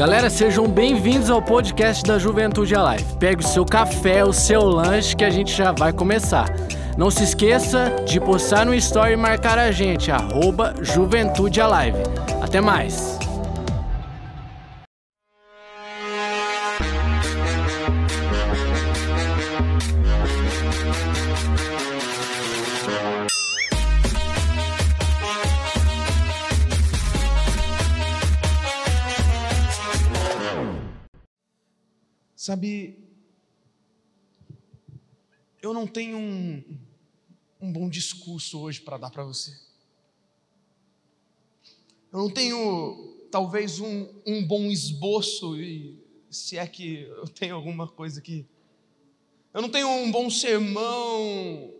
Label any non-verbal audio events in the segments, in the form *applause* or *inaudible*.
Galera, sejam bem-vindos ao podcast da Juventude Alive. Pegue o seu café, o seu lanche que a gente já vai começar. Não se esqueça de postar no story e marcar a gente, arroba Juventude Alive. Até mais! Sabe, eu não tenho um, um bom discurso hoje para dar para você. Eu não tenho, talvez, um, um bom esboço, e se é que eu tenho alguma coisa aqui. Eu não tenho um bom sermão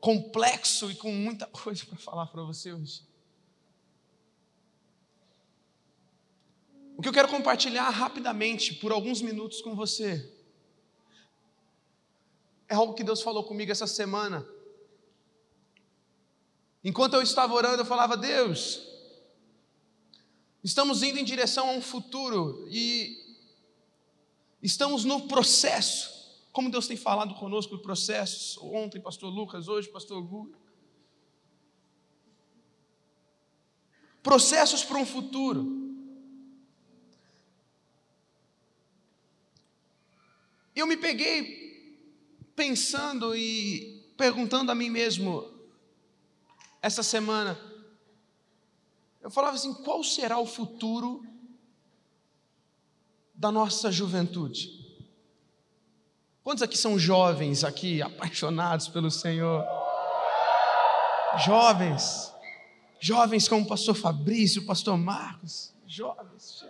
complexo e com muita coisa para falar para você hoje. O que eu quero compartilhar rapidamente, por alguns minutos com você, é algo que Deus falou comigo essa semana. Enquanto eu estava orando, eu falava: Deus, estamos indo em direção a um futuro e estamos no processo. Como Deus tem falado conosco do processo, ontem, Pastor Lucas, hoje, Pastor Gu. Processos para um futuro. Eu me peguei pensando e perguntando a mim mesmo essa semana. Eu falava assim: qual será o futuro da nossa juventude? Quantos aqui são jovens, aqui apaixonados pelo Senhor? Jovens, jovens como o pastor Fabrício, o pastor Marcos, jovens,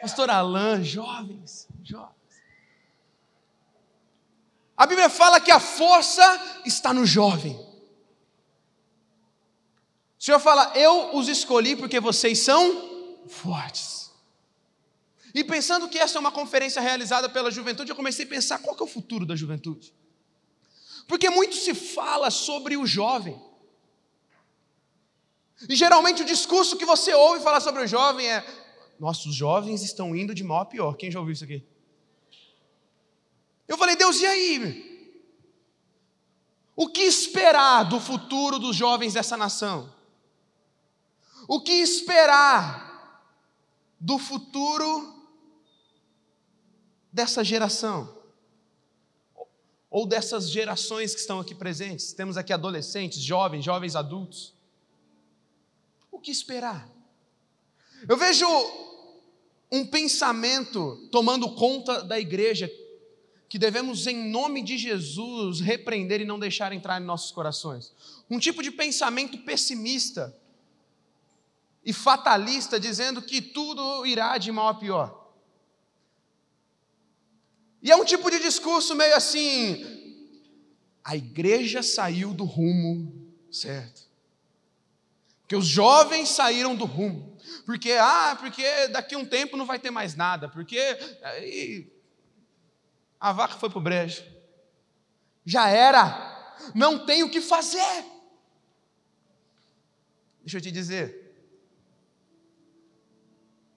pastor Alain, jovens, jovens. A Bíblia fala que a força está no jovem. O Senhor fala: Eu os escolhi porque vocês são fortes. E pensando que essa é uma conferência realizada pela juventude, eu comecei a pensar qual que é o futuro da juventude. Porque muito se fala sobre o jovem. E geralmente o discurso que você ouve falar sobre o jovem é: nossos jovens estão indo de mal a pior. Quem já ouviu isso aqui? Eu falei, Deus, e aí? O que esperar do futuro dos jovens dessa nação? O que esperar do futuro dessa geração? Ou dessas gerações que estão aqui presentes? Temos aqui adolescentes, jovens, jovens adultos. O que esperar? Eu vejo um pensamento tomando conta da igreja que devemos, em nome de Jesus, repreender e não deixar entrar em nossos corações. Um tipo de pensamento pessimista e fatalista, dizendo que tudo irá de mal a pior. E é um tipo de discurso meio assim: a igreja saiu do rumo certo. Porque os jovens saíram do rumo. Porque, ah, porque daqui a um tempo não vai ter mais nada. Porque. E, a vaca foi para o brejo. Já era. Não tem o que fazer. Deixa eu te dizer.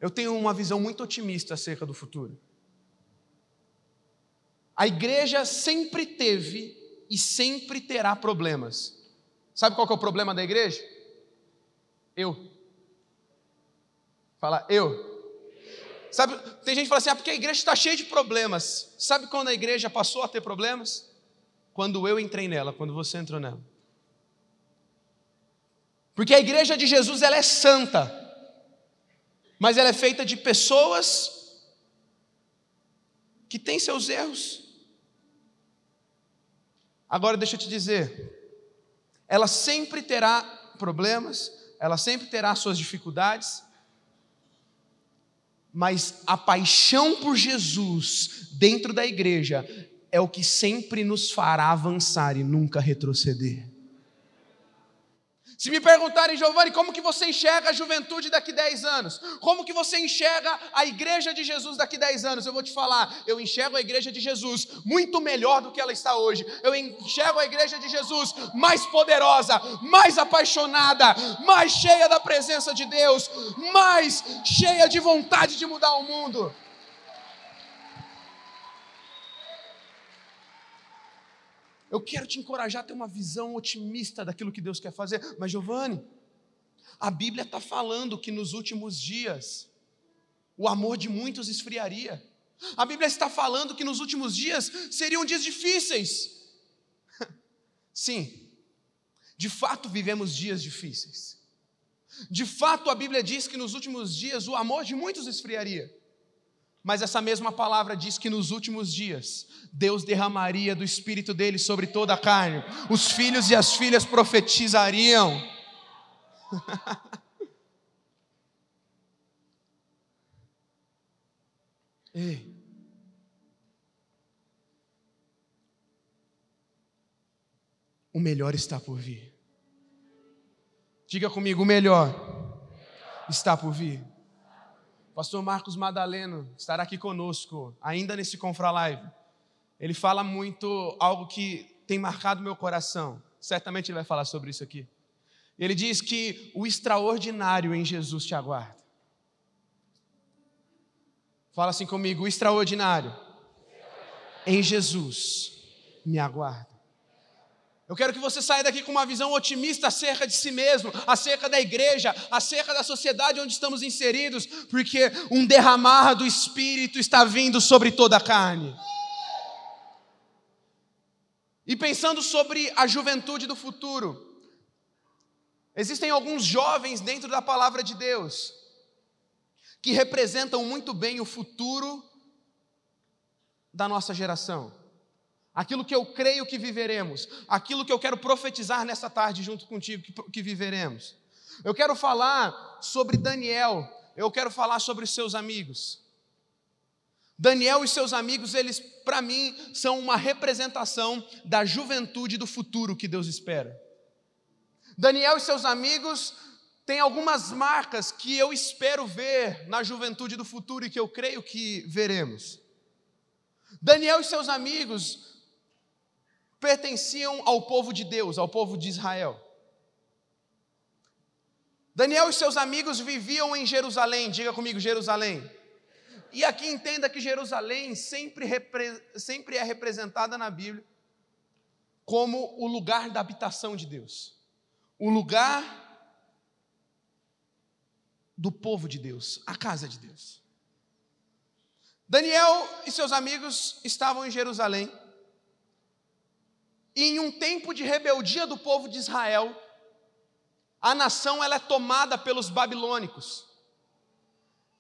Eu tenho uma visão muito otimista acerca do futuro. A igreja sempre teve e sempre terá problemas. Sabe qual é o problema da igreja? Eu. Fala, eu. Sabe, tem gente que fala assim: ah, porque a igreja está cheia de problemas. Sabe quando a igreja passou a ter problemas? Quando eu entrei nela, quando você entrou nela. Porque a igreja de Jesus ela é santa, mas ela é feita de pessoas que têm seus erros. Agora deixa eu te dizer, ela sempre terá problemas, ela sempre terá suas dificuldades, mas a paixão por Jesus dentro da igreja é o que sempre nos fará avançar e nunca retroceder. Se me perguntarem, Giovanni, como que você enxerga a juventude daqui 10 anos? Como que você enxerga a igreja de Jesus daqui 10 anos? Eu vou te falar, eu enxergo a igreja de Jesus muito melhor do que ela está hoje. Eu enxergo a igreja de Jesus mais poderosa, mais apaixonada, mais cheia da presença de Deus, mais cheia de vontade de mudar o mundo. Eu quero te encorajar a ter uma visão otimista daquilo que Deus quer fazer. Mas, Giovanni, a Bíblia está falando que nos últimos dias o amor de muitos esfriaria. A Bíblia está falando que nos últimos dias seriam dias difíceis. *laughs* Sim, de fato vivemos dias difíceis. De fato, a Bíblia diz que nos últimos dias o amor de muitos esfriaria. Mas essa mesma palavra diz que nos últimos dias Deus derramaria do espírito dele sobre toda a carne. Os filhos e as filhas profetizariam. *laughs* Ei. O melhor está por vir. Diga comigo, o melhor está por vir. Pastor Marcos Madaleno estará aqui conosco, ainda nesse Confra Live. Ele fala muito algo que tem marcado meu coração. Certamente ele vai falar sobre isso aqui. Ele diz que o extraordinário em Jesus te aguarda. Fala assim comigo: o extraordinário em Jesus me aguarda. Eu quero que você saia daqui com uma visão otimista acerca de si mesmo, acerca da igreja, acerca da sociedade onde estamos inseridos, porque um derramar do Espírito está vindo sobre toda a carne. E pensando sobre a juventude do futuro, existem alguns jovens dentro da palavra de Deus que representam muito bem o futuro da nossa geração aquilo que eu creio que viveremos, aquilo que eu quero profetizar nessa tarde junto contigo que, que viveremos. Eu quero falar sobre Daniel, eu quero falar sobre seus amigos. Daniel e seus amigos, eles, para mim, são uma representação da juventude do futuro que Deus espera. Daniel e seus amigos têm algumas marcas que eu espero ver na juventude do futuro e que eu creio que veremos. Daniel e seus amigos pertenciam ao povo de Deus, ao povo de Israel. Daniel e seus amigos viviam em Jerusalém, diga comigo, Jerusalém. E aqui entenda que Jerusalém sempre, sempre é representada na Bíblia como o lugar da habitação de Deus, o lugar do povo de Deus, a casa de Deus. Daniel e seus amigos estavam em Jerusalém e em um tempo de rebeldia do povo de Israel, a nação ela é tomada pelos babilônicos.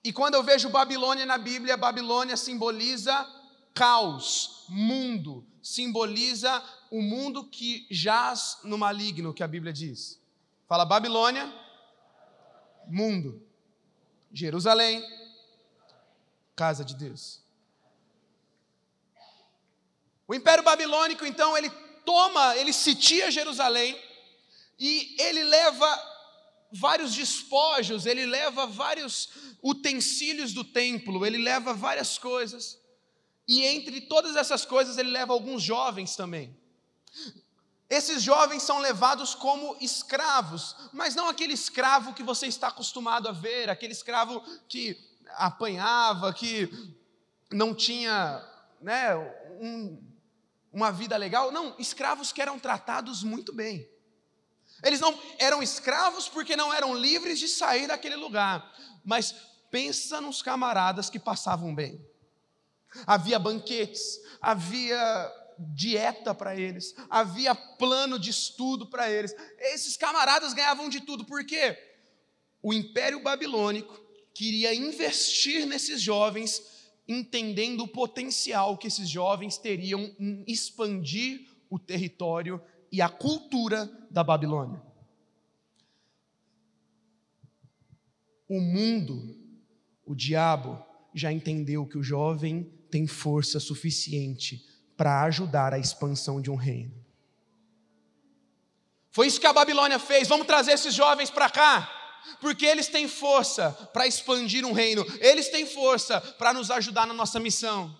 E quando eu vejo Babilônia na Bíblia, Babilônia simboliza caos, mundo, simboliza o mundo que jaz no maligno, que a Bíblia diz. Fala Babilônia, mundo. Jerusalém, casa de Deus. O Império Babilônico, então, ele toma, ele sitia Jerusalém e ele leva vários despojos, ele leva vários utensílios do templo, ele leva várias coisas. E entre todas essas coisas, ele leva alguns jovens também. Esses jovens são levados como escravos, mas não aquele escravo que você está acostumado a ver, aquele escravo que apanhava, que não tinha né, um, uma vida legal. Não, escravos que eram tratados muito bem. Eles não eram escravos porque não eram livres de sair daquele lugar. Mas pensa nos camaradas que passavam bem. Havia banquetes, havia dieta para eles, havia plano de estudo para eles. Esses camaradas ganhavam de tudo, por quê? O Império Babilônico queria investir nesses jovens entendendo o potencial que esses jovens teriam em expandir o território e a cultura da Babilônia. O mundo, o diabo, já entendeu que o jovem tem força suficiente para ajudar a expansão de um reino. Foi isso que a Babilônia fez. Vamos trazer esses jovens para cá. Porque eles têm força para expandir um reino, eles têm força para nos ajudar na nossa missão.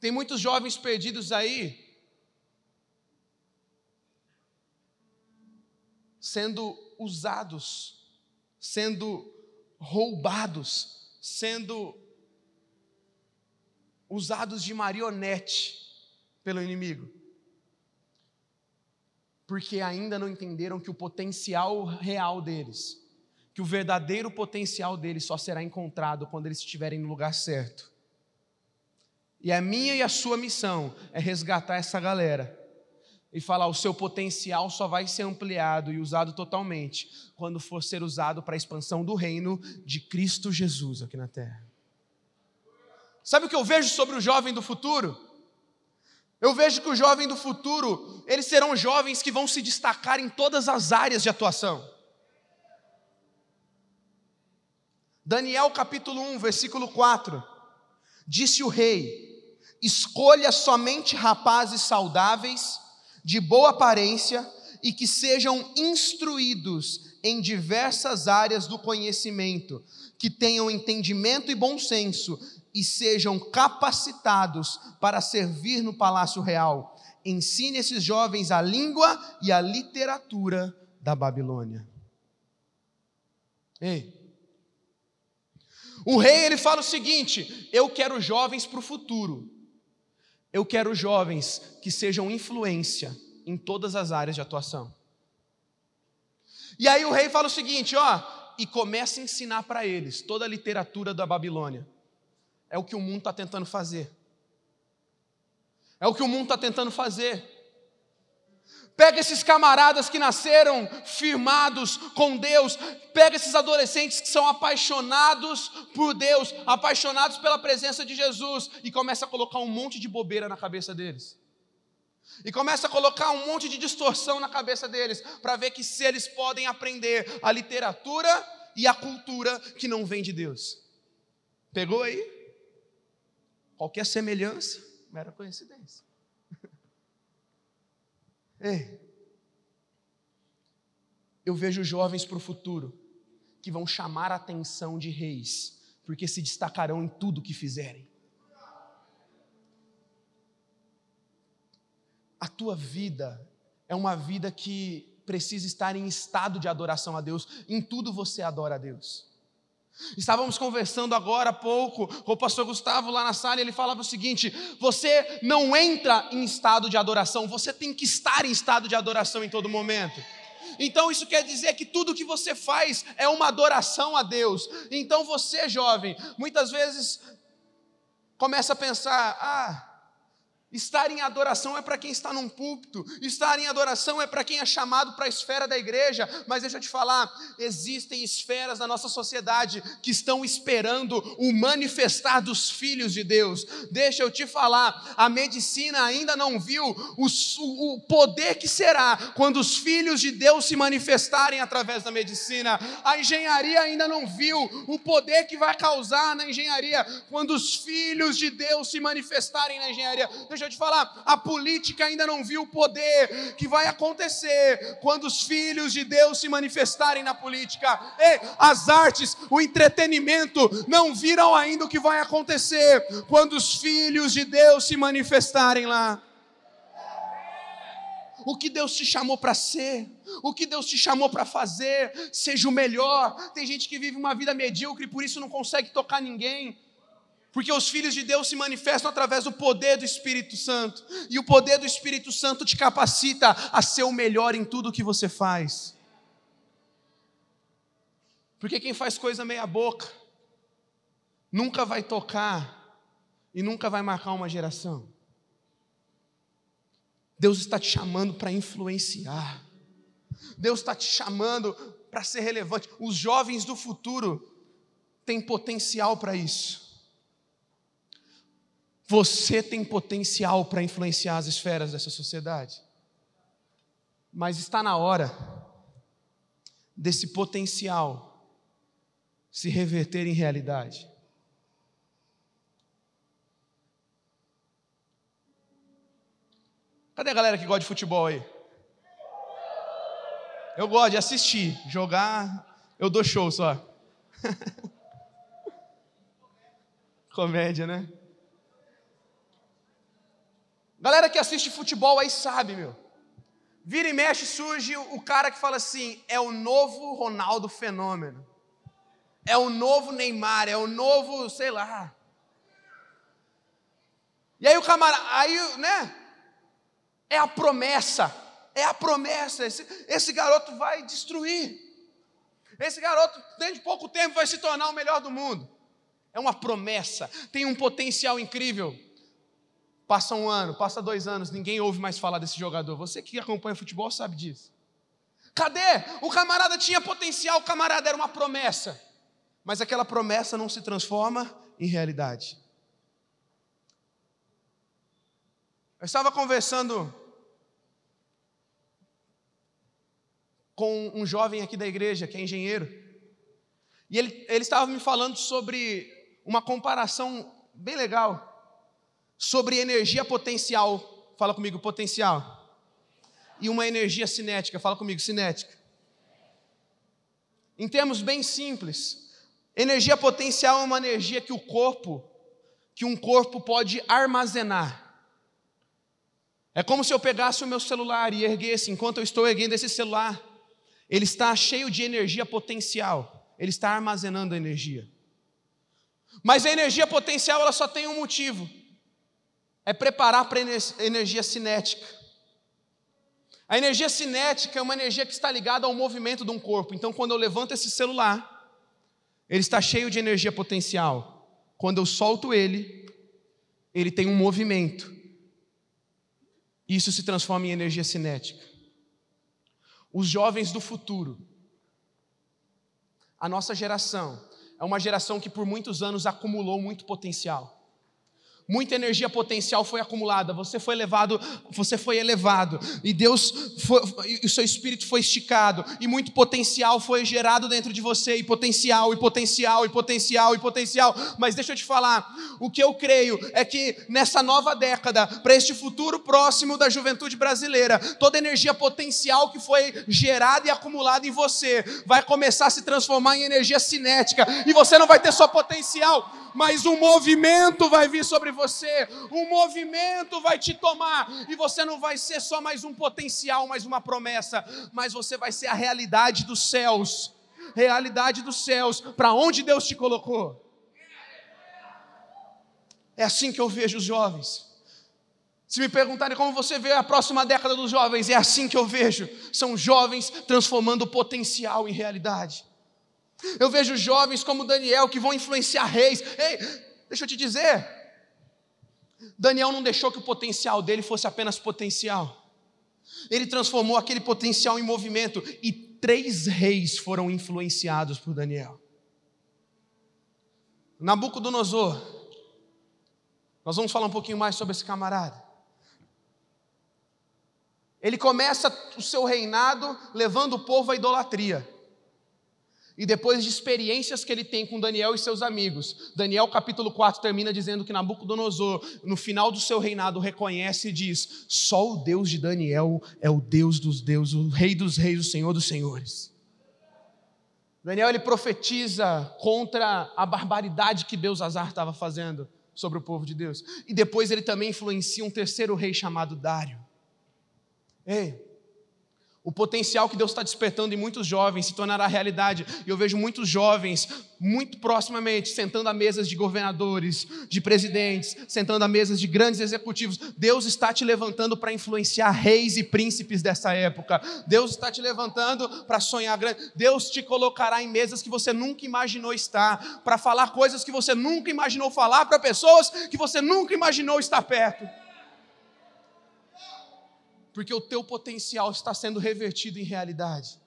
Tem muitos jovens perdidos aí, sendo usados, sendo roubados, sendo usados de marionete pelo inimigo. Porque ainda não entenderam que o potencial real deles, que o verdadeiro potencial deles só será encontrado quando eles estiverem no lugar certo. E a minha e a sua missão é resgatar essa galera e falar: o seu potencial só vai ser ampliado e usado totalmente quando for ser usado para a expansão do reino de Cristo Jesus aqui na terra. Sabe o que eu vejo sobre o jovem do futuro? Eu vejo que o jovem do futuro, eles serão jovens que vão se destacar em todas as áreas de atuação. Daniel capítulo 1, versículo 4. Disse o rei: Escolha somente rapazes saudáveis de boa aparência e que sejam instruídos em diversas áreas do conhecimento, que tenham entendimento e bom senso e sejam capacitados para servir no palácio real. Ensine esses jovens a língua e a literatura da Babilônia. Ei, o rei ele fala o seguinte: eu quero jovens para o futuro. Eu quero jovens que sejam influência em todas as áreas de atuação. E aí o rei fala o seguinte, ó, e começa a ensinar para eles toda a literatura da Babilônia. É o que o mundo está tentando fazer. É o que o mundo está tentando fazer. Pega esses camaradas que nasceram firmados com Deus, pega esses adolescentes que são apaixonados por Deus, apaixonados pela presença de Jesus, e começa a colocar um monte de bobeira na cabeça deles. E começa a colocar um monte de distorção na cabeça deles, para ver que se eles podem aprender a literatura e a cultura que não vem de Deus. Pegou aí? Qualquer semelhança, mera coincidência. Ei, eu vejo jovens para o futuro que vão chamar a atenção de reis, porque se destacarão em tudo que fizerem. A tua vida é uma vida que precisa estar em estado de adoração a Deus, em tudo você adora a Deus. Estávamos conversando agora há pouco com o pastor Gustavo lá na sala e ele falava o seguinte: você não entra em estado de adoração, você tem que estar em estado de adoração em todo momento. Então isso quer dizer que tudo que você faz é uma adoração a Deus. Então você, jovem, muitas vezes começa a pensar: ah, Estar em adoração é para quem está num púlpito, estar em adoração é para quem é chamado para a esfera da igreja, mas deixa eu te falar: existem esferas da nossa sociedade que estão esperando o manifestar dos filhos de Deus. Deixa eu te falar: a medicina ainda não viu o, o poder que será quando os filhos de Deus se manifestarem através da medicina, a engenharia ainda não viu o poder que vai causar na engenharia quando os filhos de Deus se manifestarem na engenharia. Deixa Deixa eu te falar, a política ainda não viu o poder que vai acontecer quando os filhos de Deus se manifestarem na política. Ei, as artes, o entretenimento não viram ainda o que vai acontecer quando os filhos de Deus se manifestarem lá o que Deus te chamou para ser, o que Deus te chamou para fazer, seja o melhor. Tem gente que vive uma vida medíocre e por isso não consegue tocar ninguém. Porque os filhos de Deus se manifestam através do poder do Espírito Santo. E o poder do Espírito Santo te capacita a ser o melhor em tudo que você faz. Porque quem faz coisa meia-boca nunca vai tocar e nunca vai marcar uma geração. Deus está te chamando para influenciar. Deus está te chamando para ser relevante. Os jovens do futuro têm potencial para isso. Você tem potencial para influenciar as esferas dessa sociedade. Mas está na hora desse potencial se reverter em realidade. Cadê a galera que gosta de futebol aí? Eu gosto de assistir, jogar, eu dou show só. *laughs* Comédia, né? Galera que assiste futebol aí sabe, meu. Vira e mexe surge o cara que fala assim: é o novo Ronaldo Fenômeno. É o novo Neymar, é o novo, sei lá. E aí o camarada, aí, né? É a promessa, é a promessa. Esse, esse garoto vai destruir. Esse garoto, dentro de pouco tempo, vai se tornar o melhor do mundo. É uma promessa, tem um potencial incrível. Passa um ano, passa dois anos, ninguém ouve mais falar desse jogador. Você que acompanha futebol sabe disso. Cadê? O camarada tinha potencial, o camarada era uma promessa. Mas aquela promessa não se transforma em realidade. Eu estava conversando com um jovem aqui da igreja, que é engenheiro, e ele, ele estava me falando sobre uma comparação bem legal sobre energia potencial. Fala comigo, potencial. E uma energia cinética. Fala comigo, cinética. Em termos bem simples, energia potencial é uma energia que o corpo, que um corpo pode armazenar. É como se eu pegasse o meu celular e erguesse, enquanto eu estou erguendo esse celular, ele está cheio de energia potencial, ele está armazenando energia. Mas a energia potencial ela só tem um motivo: é preparar para a energia cinética. A energia cinética é uma energia que está ligada ao movimento de um corpo. Então, quando eu levanto esse celular, ele está cheio de energia potencial. Quando eu solto ele, ele tem um movimento. Isso se transforma em energia cinética. Os jovens do futuro, a nossa geração, é uma geração que por muitos anos acumulou muito potencial muita energia potencial foi acumulada, você foi levado, você foi elevado, e Deus foi, e o seu espírito foi esticado, e muito potencial foi gerado dentro de você, e potencial, e potencial, e potencial, e potencial. Mas deixa eu te falar, o que eu creio é que nessa nova década, para este futuro próximo da juventude brasileira, toda energia potencial que foi gerada e acumulada em você vai começar a se transformar em energia cinética, e você não vai ter só potencial, mas um movimento vai vir sobre você, um movimento vai te tomar, e você não vai ser só mais um potencial, mais uma promessa, mas você vai ser a realidade dos céus realidade dos céus, para onde Deus te colocou. É assim que eu vejo os jovens. Se me perguntarem como você vê a próxima década dos jovens, é assim que eu vejo. São jovens transformando potencial em realidade. Eu vejo jovens como Daniel que vão influenciar reis. Ei, deixa eu te dizer. Daniel não deixou que o potencial dele fosse apenas potencial. Ele transformou aquele potencial em movimento e três reis foram influenciados por Daniel. Nabucodonosor. Nós vamos falar um pouquinho mais sobre esse camarada. Ele começa o seu reinado levando o povo à idolatria. E depois de experiências que ele tem com Daniel e seus amigos, Daniel capítulo 4 termina dizendo que Nabucodonosor, no final do seu reinado, reconhece e diz: Só o Deus de Daniel é o Deus dos deuses, o Rei dos reis, o Senhor dos senhores. Daniel ele profetiza contra a barbaridade que Deus Azar estava fazendo sobre o povo de Deus. E depois ele também influencia um terceiro rei chamado Dário. Ei, o potencial que Deus está despertando em muitos jovens se tornará realidade. E eu vejo muitos jovens, muito proximamente, sentando a mesas de governadores, de presidentes, sentando a mesas de grandes executivos. Deus está te levantando para influenciar reis e príncipes dessa época. Deus está te levantando para sonhar grande. Deus te colocará em mesas que você nunca imaginou estar, para falar coisas que você nunca imaginou falar, para pessoas que você nunca imaginou estar perto porque o teu potencial está sendo revertido em realidade.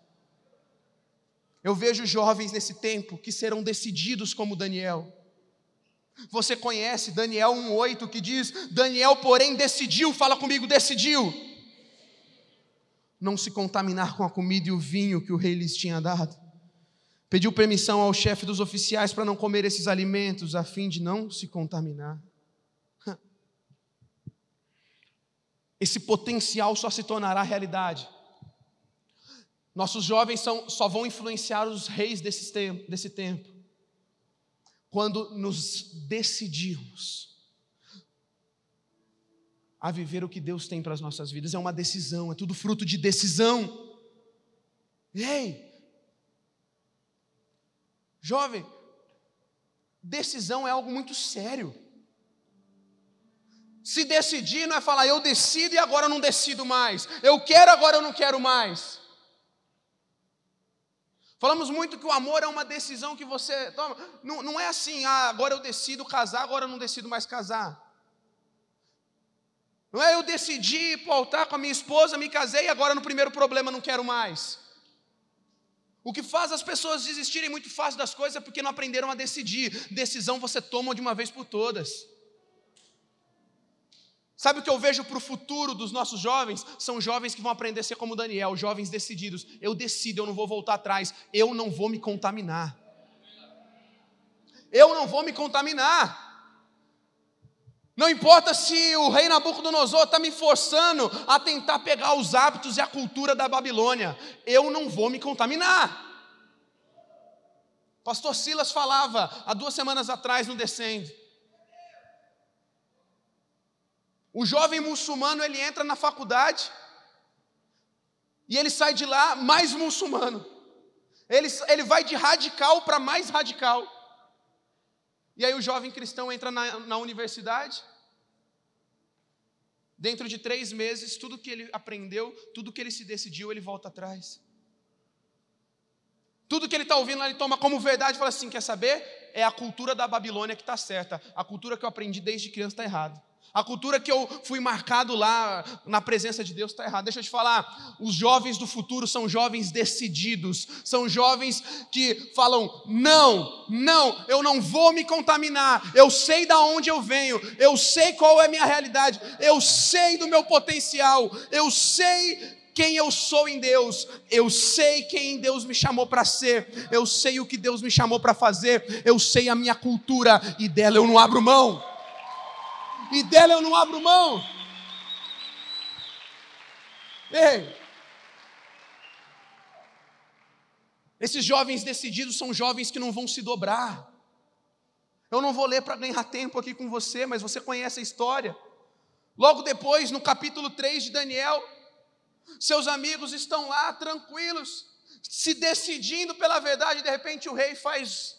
Eu vejo jovens nesse tempo que serão decididos como Daniel. Você conhece Daniel 1,8 que diz: Daniel, porém, decidiu, fala comigo, decidiu, não se contaminar com a comida e o vinho que o rei lhes tinha dado. Pediu permissão ao chefe dos oficiais para não comer esses alimentos, a fim de não se contaminar. Esse potencial só se tornará realidade Nossos jovens são, só vão influenciar os reis desse tempo, desse tempo quando nos decidirmos a viver o que Deus tem para as nossas vidas. É uma decisão, é tudo fruto de decisão. Ei, jovem, decisão é algo muito sério. Se decidir não é falar eu decido e agora eu não decido mais. Eu quero, agora eu não quero mais. Falamos muito que o amor é uma decisão que você toma. Não, não é assim, ah, agora eu decido casar, agora eu não decido mais casar. Não é eu decidi ir para o altar com a minha esposa, me casei e agora no primeiro problema não quero mais. O que faz as pessoas desistirem muito fácil das coisas é porque não aprenderam a decidir. Decisão você toma de uma vez por todas. Sabe o que eu vejo para o futuro dos nossos jovens? São jovens que vão aprender a ser como Daniel, jovens decididos. Eu decido, eu não vou voltar atrás, eu não vou me contaminar. Eu não vou me contaminar. Não importa se o rei Nabucodonosor está me forçando a tentar pegar os hábitos e a cultura da Babilônia, eu não vou me contaminar. Pastor Silas falava há duas semanas atrás no Descende. O jovem muçulmano ele entra na faculdade e ele sai de lá mais muçulmano. Ele, ele vai de radical para mais radical. E aí o jovem cristão entra na, na universidade. Dentro de três meses, tudo que ele aprendeu, tudo que ele se decidiu, ele volta atrás. Tudo que ele está ouvindo, ele toma como verdade e fala assim: quer saber? É a cultura da Babilônia que está certa. A cultura que eu aprendi desde criança está errada. A cultura que eu fui marcado lá na presença de Deus está errada. Deixa eu te falar, os jovens do futuro são jovens decididos, são jovens que falam: não, não, eu não vou me contaminar. Eu sei da onde eu venho, eu sei qual é a minha realidade, eu sei do meu potencial, eu sei quem eu sou em Deus, eu sei quem Deus me chamou para ser, eu sei o que Deus me chamou para fazer, eu sei a minha cultura e dela eu não abro mão e dela eu não abro mão. Ei, esses jovens decididos são jovens que não vão se dobrar. Eu não vou ler para ganhar tempo aqui com você, mas você conhece a história. Logo depois, no capítulo 3 de Daniel, seus amigos estão lá tranquilos, se decidindo pela verdade, de repente o rei faz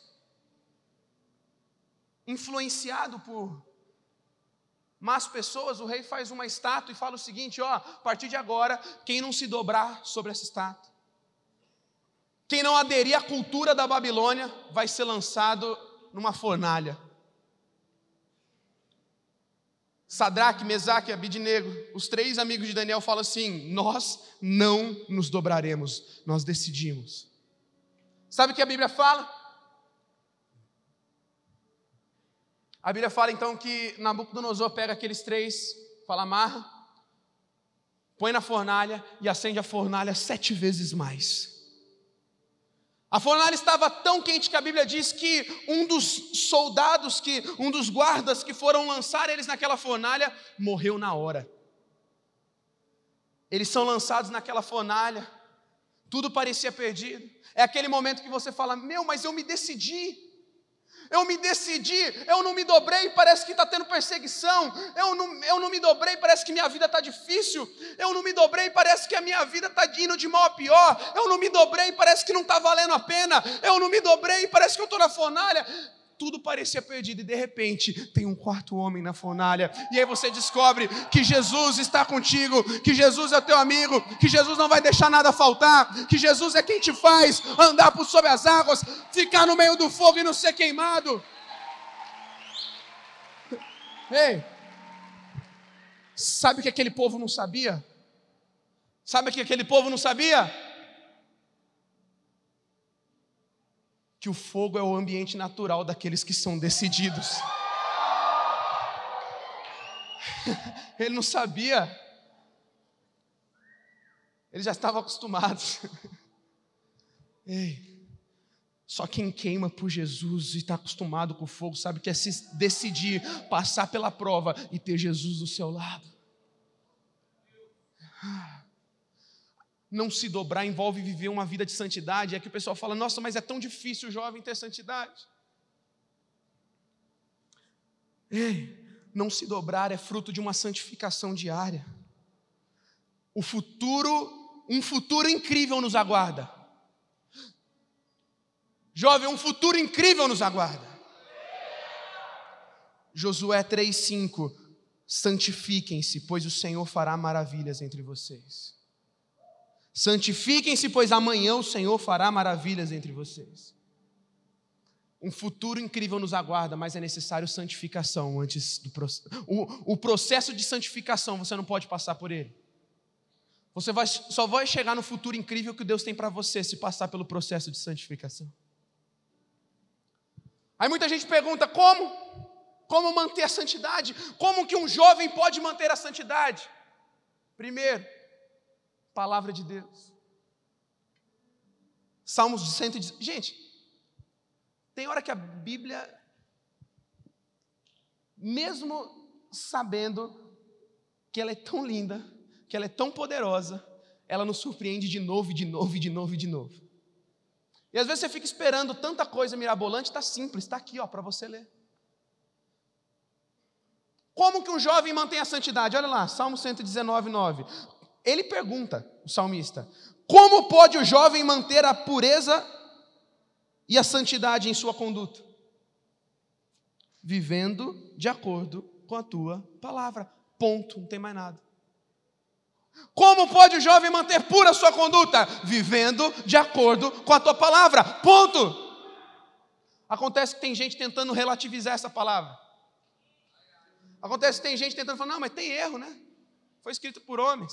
influenciado por mas pessoas, o rei faz uma estátua e fala o seguinte: ó, a partir de agora, quem não se dobrar sobre essa estátua, quem não aderir à cultura da Babilônia, vai ser lançado numa fornalha. Sadraque, Mesaque e Abidnego, os três amigos de Daniel falam assim: Nós não nos dobraremos, nós decidimos. Sabe o que a Bíblia fala? A Bíblia fala então que Nabucodonosor pega aqueles três, fala amarra, põe na fornalha e acende a fornalha sete vezes mais. A fornalha estava tão quente que a Bíblia diz que um dos soldados, que um dos guardas que foram lançar eles naquela fornalha, morreu na hora. Eles são lançados naquela fornalha, tudo parecia perdido. É aquele momento que você fala: Meu, mas eu me decidi. Eu me decidi, eu não me dobrei, parece que está tendo perseguição. Eu não, eu não me dobrei, parece que minha vida está difícil. Eu não me dobrei, parece que a minha vida está indo de mal a pior. Eu não me dobrei, parece que não está valendo a pena. Eu não me dobrei, parece que eu estou na fornalha tudo parecia perdido e de repente tem um quarto homem na fornalha. E aí você descobre que Jesus está contigo, que Jesus é teu amigo, que Jesus não vai deixar nada faltar, que Jesus é quem te faz andar por sobre as águas, ficar no meio do fogo e não ser queimado. Ei, sabe o que aquele povo não sabia? Sabe o que aquele povo não sabia? Que o fogo é o ambiente natural daqueles que são decididos. *laughs* Ele não sabia. Ele já estava acostumado. *laughs* Ei, só quem queima por Jesus e está acostumado com o fogo sabe que é se decidir passar pela prova e ter Jesus do seu lado. Não se dobrar envolve viver uma vida de santidade. É que o pessoal fala: nossa, mas é tão difícil o jovem ter santidade. Ei, não se dobrar é fruto de uma santificação diária. O futuro, um futuro incrível nos aguarda. Jovem, um futuro incrível nos aguarda. Josué 3,5: Santifiquem-se, pois o Senhor fará maravilhas entre vocês. Santifiquem-se, pois amanhã o Senhor fará maravilhas entre vocês. Um futuro incrível nos aguarda, mas é necessário santificação antes do processo. O, processo de santificação, você não pode passar por ele. Você vai, só vai chegar no futuro incrível que Deus tem para você se passar pelo processo de santificação. Aí muita gente pergunta: como? Como manter a santidade? Como que um jovem pode manter a santidade? Primeiro, Palavra de Deus. Salmos de 110. Gente, tem hora que a Bíblia, mesmo sabendo que ela é tão linda, que ela é tão poderosa, ela nos surpreende de novo, de novo, de novo, de novo. E às vezes você fica esperando tanta coisa mirabolante, está simples, está aqui para você ler. Como que um jovem mantém a santidade? Olha lá, Salmo 119, 9. Ele pergunta, o salmista: Como pode o jovem manter a pureza e a santidade em sua conduta? Vivendo de acordo com a tua palavra. Ponto, não tem mais nada. Como pode o jovem manter pura a sua conduta? Vivendo de acordo com a tua palavra. Ponto. Acontece que tem gente tentando relativizar essa palavra. Acontece que tem gente tentando falar, não, mas tem erro, né? Foi escrito por homens.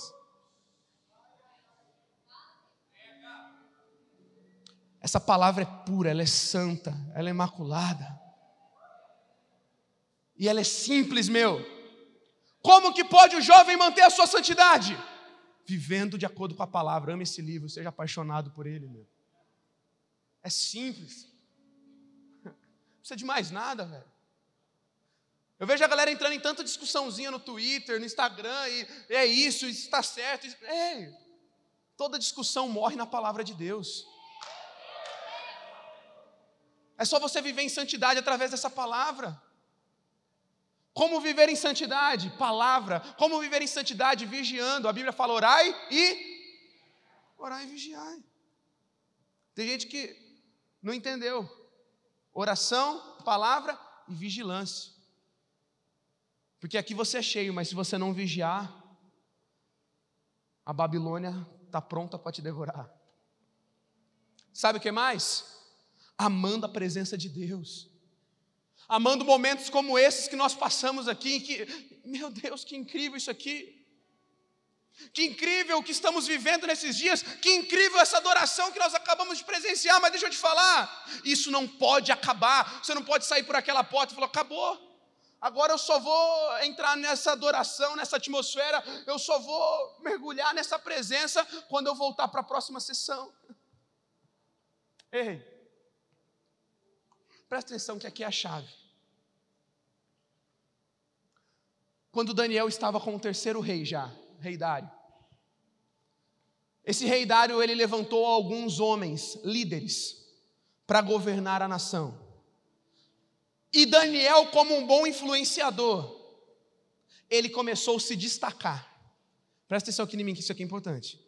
Essa palavra é pura, ela é santa, ela é imaculada. E ela é simples, meu. Como que pode o jovem manter a sua santidade? Vivendo de acordo com a palavra. Ame esse livro, seja apaixonado por ele, meu. É simples. Não precisa de mais nada, velho. Eu vejo a galera entrando em tanta discussãozinha no Twitter, no Instagram, e é isso, isso está certo. Isso... Ei, toda discussão morre na palavra de Deus. É só você viver em santidade através dessa palavra. Como viver em santidade? Palavra. Como viver em santidade? Vigiando. A Bíblia fala orai e orai e vigiai. Tem gente que não entendeu. Oração, palavra e vigilância. Porque aqui você é cheio, mas se você não vigiar, a Babilônia está pronta para te devorar. Sabe o que mais? Amando a presença de Deus, amando momentos como esses que nós passamos aqui, que, meu Deus, que incrível isso aqui. Que incrível o que estamos vivendo nesses dias, que incrível essa adoração que nós acabamos de presenciar, mas deixa eu te falar, isso não pode acabar, você não pode sair por aquela porta e falar, acabou, agora eu só vou entrar nessa adoração, nessa atmosfera, eu só vou mergulhar nessa presença quando eu voltar para a próxima sessão. Ei, Presta atenção que aqui é a chave. Quando Daniel estava com o terceiro rei já, rei Dário. Esse rei Dário, ele levantou alguns homens, líderes, para governar a nação. E Daniel, como um bom influenciador, ele começou a se destacar. Presta atenção aqui em mim, que isso aqui é importante.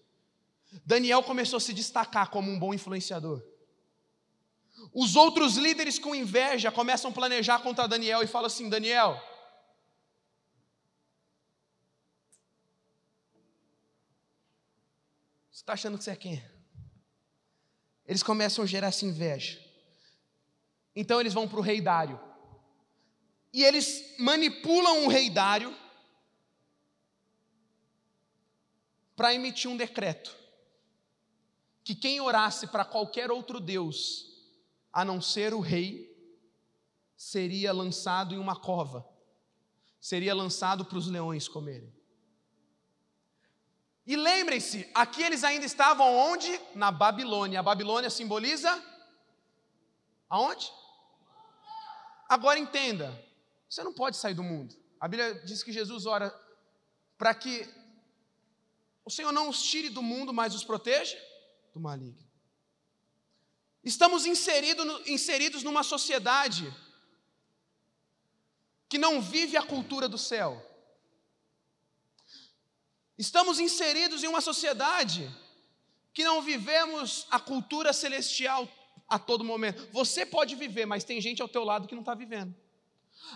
Daniel começou a se destacar como um bom influenciador. Os outros líderes com inveja começam a planejar contra Daniel e falam assim: Daniel, você está achando que você é quem? Eles começam a gerar essa inveja. Então eles vão para o rei Dário. E eles manipulam o rei Dário para emitir um decreto que quem orasse para qualquer outro Deus a não ser o rei, seria lançado em uma cova, seria lançado para os leões comerem. E lembrem-se, aqui eles ainda estavam onde? Na Babilônia. A Babilônia simboliza aonde? Agora entenda, você não pode sair do mundo. A Bíblia diz que Jesus ora para que O Senhor não os tire do mundo, mas os proteja do maligno. Estamos inserido, inseridos numa sociedade que não vive a cultura do céu. Estamos inseridos em uma sociedade que não vivemos a cultura celestial a todo momento. Você pode viver, mas tem gente ao teu lado que não está vivendo.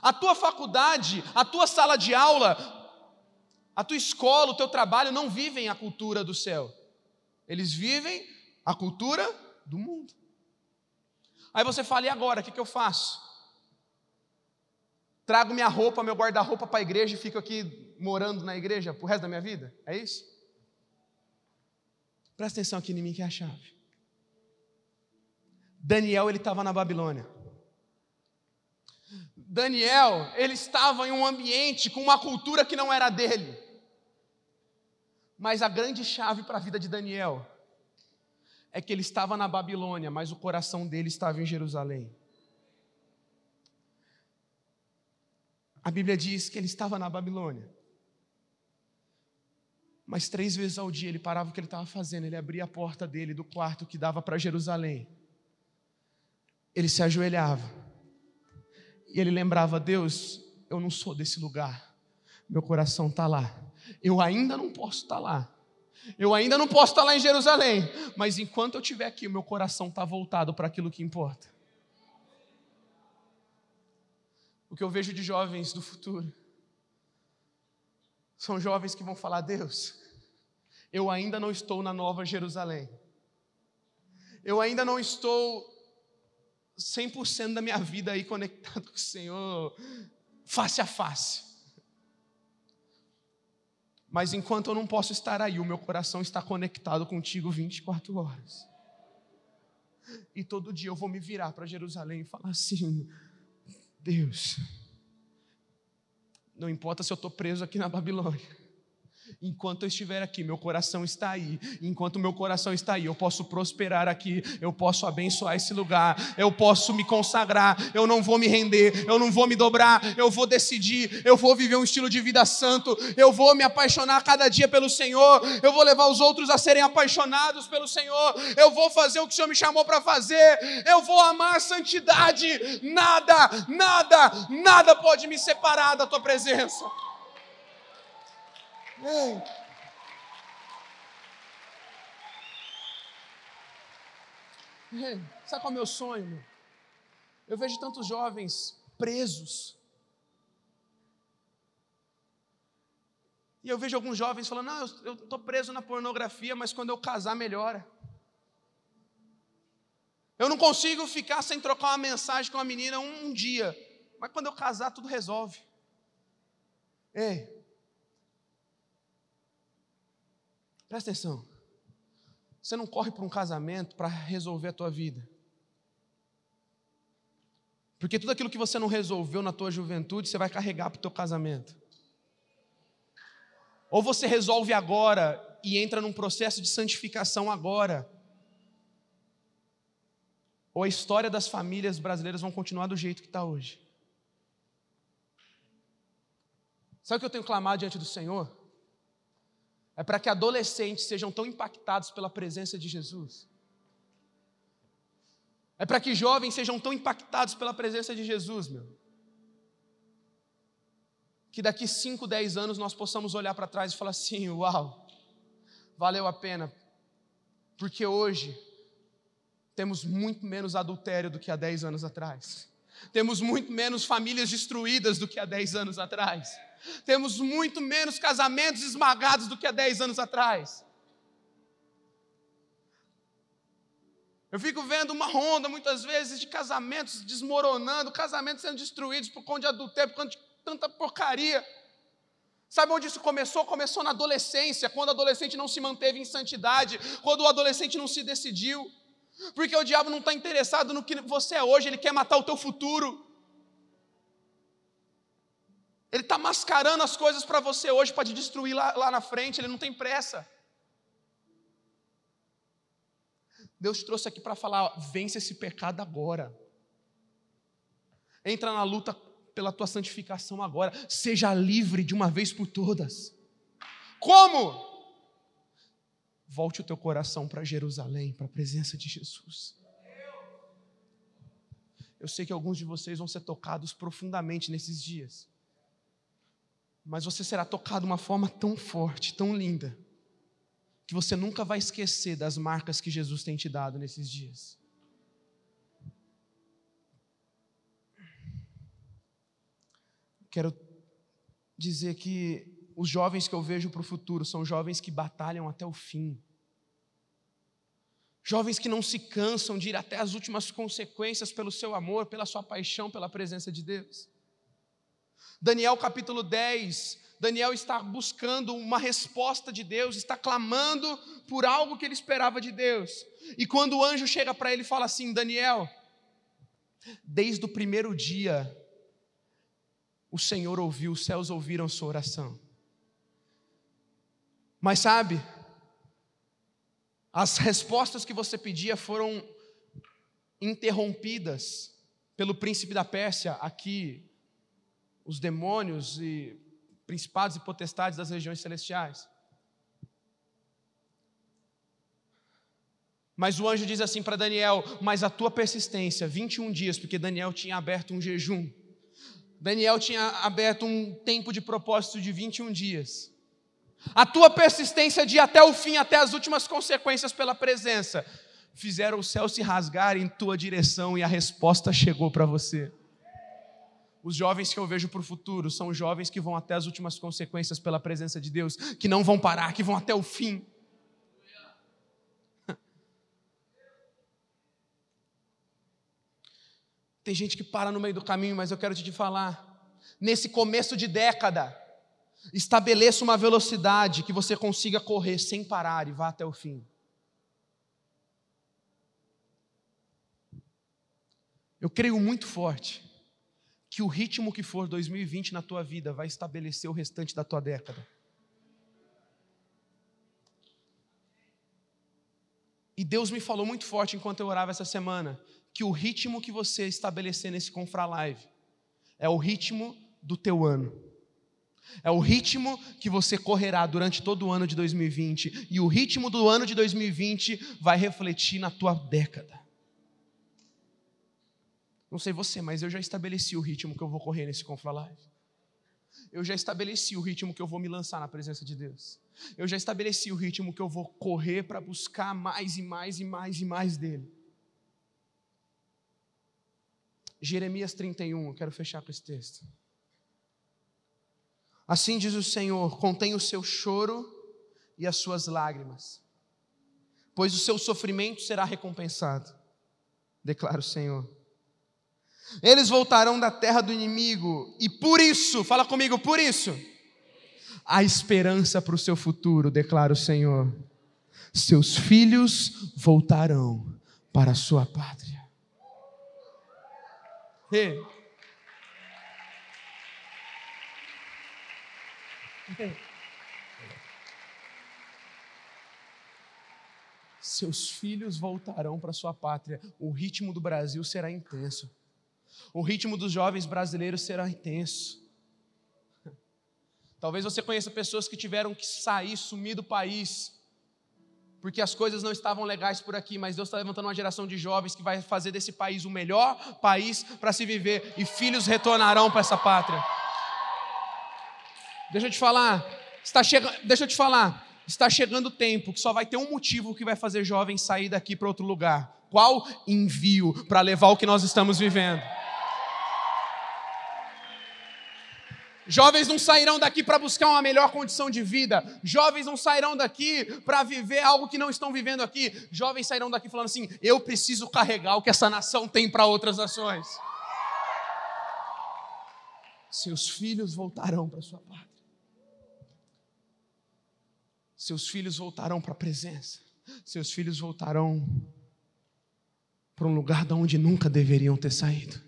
A tua faculdade, a tua sala de aula, a tua escola, o teu trabalho não vivem a cultura do céu. Eles vivem a cultura do mundo. Aí você fala, e agora? O que, que eu faço? Trago minha roupa, meu guarda-roupa para a igreja e fico aqui morando na igreja pro resto da minha vida? É isso? Presta atenção aqui em mim que é a chave. Daniel, ele estava na Babilônia. Daniel, ele estava em um ambiente com uma cultura que não era dele. Mas a grande chave para a vida de Daniel é que ele estava na Babilônia, mas o coração dele estava em Jerusalém. A Bíblia diz que ele estava na Babilônia. Mas três vezes ao dia ele parava o que ele estava fazendo, ele abria a porta dele do quarto que dava para Jerusalém. Ele se ajoelhava. E ele lembrava: Deus, eu não sou desse lugar. Meu coração está lá. Eu ainda não posso estar tá lá. Eu ainda não posso estar lá em Jerusalém. Mas enquanto eu estiver aqui, o meu coração está voltado para aquilo que importa. O que eu vejo de jovens do futuro são jovens que vão falar: Deus, eu ainda não estou na nova Jerusalém. Eu ainda não estou 100% da minha vida aí conectado com o Senhor, face a face. Mas enquanto eu não posso estar aí, o meu coração está conectado contigo 24 horas. E todo dia eu vou me virar para Jerusalém e falar assim: Deus, não importa se eu estou preso aqui na Babilônia, Enquanto eu estiver aqui, meu coração está aí. Enquanto meu coração está aí, eu posso prosperar aqui, eu posso abençoar esse lugar, eu posso me consagrar, eu não vou me render, eu não vou me dobrar, eu vou decidir, eu vou viver um estilo de vida santo, eu vou me apaixonar cada dia pelo Senhor, eu vou levar os outros a serem apaixonados pelo Senhor, eu vou fazer o que o Senhor me chamou para fazer, eu vou amar a santidade. Nada, nada, nada pode me separar da tua presença. Ei. Ei, sabe qual é o meu sonho? Meu? Eu vejo tantos jovens presos. E eu vejo alguns jovens falando: Não, eu estou preso na pornografia, mas quando eu casar, melhora. Eu não consigo ficar sem trocar uma mensagem com a menina um, um dia, mas quando eu casar, tudo resolve. Ei, Presta atenção. Você não corre para um casamento para resolver a tua vida. Porque tudo aquilo que você não resolveu na tua juventude, você vai carregar para o teu casamento. Ou você resolve agora e entra num processo de santificação agora. Ou a história das famílias brasileiras vão continuar do jeito que está hoje. Sabe o que eu tenho clamado diante do Senhor? É para que adolescentes sejam tão impactados pela presença de Jesus. É para que jovens sejam tão impactados pela presença de Jesus, meu. Que daqui 5, 10 anos nós possamos olhar para trás e falar assim: uau, valeu a pena, porque hoje temos muito menos adultério do que há 10 anos atrás, temos muito menos famílias destruídas do que há 10 anos atrás temos muito menos casamentos esmagados do que há 10 anos atrás. Eu fico vendo uma ronda, muitas vezes, de casamentos desmoronando, casamentos sendo destruídos por conta de adultério, por conta de tanta porcaria. Sabe onde isso começou? Começou na adolescência, quando o adolescente não se manteve em santidade, quando o adolescente não se decidiu. Porque o diabo não está interessado no que você é hoje, ele quer matar o teu futuro. Ele está mascarando as coisas para você hoje, para te destruir lá, lá na frente, ele não tem pressa. Deus te trouxe aqui para falar: vence esse pecado agora. Entra na luta pela tua santificação agora. Seja livre de uma vez por todas. Como? Volte o teu coração para Jerusalém, para a presença de Jesus. Eu sei que alguns de vocês vão ser tocados profundamente nesses dias. Mas você será tocado de uma forma tão forte, tão linda, que você nunca vai esquecer das marcas que Jesus tem te dado nesses dias. Quero dizer que os jovens que eu vejo para o futuro são jovens que batalham até o fim. Jovens que não se cansam de ir até as últimas consequências pelo seu amor, pela sua paixão, pela presença de Deus. Daniel capítulo 10, Daniel está buscando uma resposta de Deus, está clamando por algo que ele esperava de Deus. E quando o anjo chega para ele e fala assim: Daniel, desde o primeiro dia, o Senhor ouviu, os céus ouviram sua oração. Mas sabe, as respostas que você pedia foram interrompidas pelo príncipe da Pérsia, aqui, os demônios e principados e potestades das regiões celestiais. Mas o anjo diz assim para Daniel: Mas a tua persistência, 21 dias, porque Daniel tinha aberto um jejum. Daniel tinha aberto um tempo de propósito de 21 dias. A tua persistência de ir até o fim, até as últimas consequências pela presença, fizeram o céu se rasgar em tua direção e a resposta chegou para você. Os jovens que eu vejo para o futuro são jovens que vão até as últimas consequências pela presença de Deus, que não vão parar, que vão até o fim. *laughs* Tem gente que para no meio do caminho, mas eu quero te falar, nesse começo de década, Estabeleça uma velocidade que você consiga correr sem parar e vá até o fim. Eu creio muito forte que o ritmo que for 2020 na tua vida vai estabelecer o restante da tua década. E Deus me falou muito forte enquanto eu orava essa semana que o ritmo que você estabelecer nesse Confra Live é o ritmo do teu ano. É o ritmo que você correrá durante todo o ano de 2020. E o ritmo do ano de 2020 vai refletir na tua década. Não sei você, mas eu já estabeleci o ritmo que eu vou correr nesse Confra Live. Eu já estabeleci o ritmo que eu vou me lançar na presença de Deus. Eu já estabeleci o ritmo que eu vou correr para buscar mais e mais e mais e mais dele. Jeremias 31, eu quero fechar com esse texto. Assim diz o Senhor: contém o seu choro e as suas lágrimas, pois o seu sofrimento será recompensado, declara o Senhor. Eles voltarão da terra do inimigo, e por isso, fala comigo, por isso, há esperança para o seu futuro, declara o Senhor. Seus filhos voltarão para a sua pátria. Seus filhos voltarão para sua pátria. O ritmo do Brasil será intenso. O ritmo dos jovens brasileiros será intenso. *laughs* Talvez você conheça pessoas que tiveram que sair, sumir do país, porque as coisas não estavam legais por aqui, mas Deus está levantando uma geração de jovens que vai fazer desse país o melhor país para se viver, e filhos retornarão para essa pátria. Deixa eu te falar, está chegando, deixa eu te falar, está chegando o tempo que só vai ter um motivo que vai fazer jovens sair daqui para outro lugar. Qual? Envio para levar o que nós estamos vivendo. Jovens não sairão daqui para buscar uma melhor condição de vida. Jovens não sairão daqui para viver algo que não estão vivendo aqui. Jovens sairão daqui falando assim: eu preciso carregar o que essa nação tem para outras nações. Seus filhos voltarão para sua pátria seus filhos voltarão para a presença, seus filhos voltarão para um lugar de onde nunca deveriam ter saído.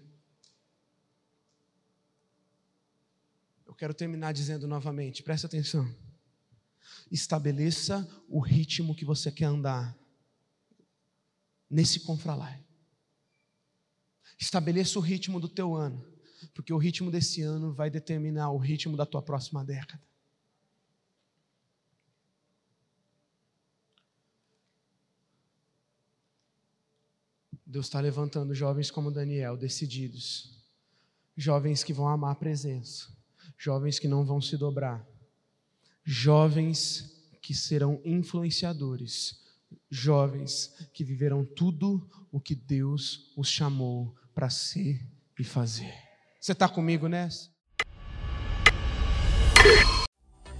Quero terminar dizendo novamente, preste atenção. Estabeleça o ritmo que você quer andar nesse confralar. Estabeleça o ritmo do teu ano, porque o ritmo desse ano vai determinar o ritmo da tua próxima década. Deus está levantando jovens como Daniel, decididos, jovens que vão amar a presença, Jovens que não vão se dobrar. Jovens que serão influenciadores. Jovens que viverão tudo o que Deus os chamou para ser e fazer. Você está comigo nessa?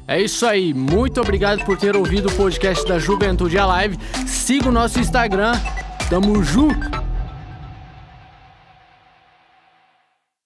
É isso aí, muito obrigado por ter ouvido o podcast da Juventude Alive. Siga o nosso Instagram, tamo junto!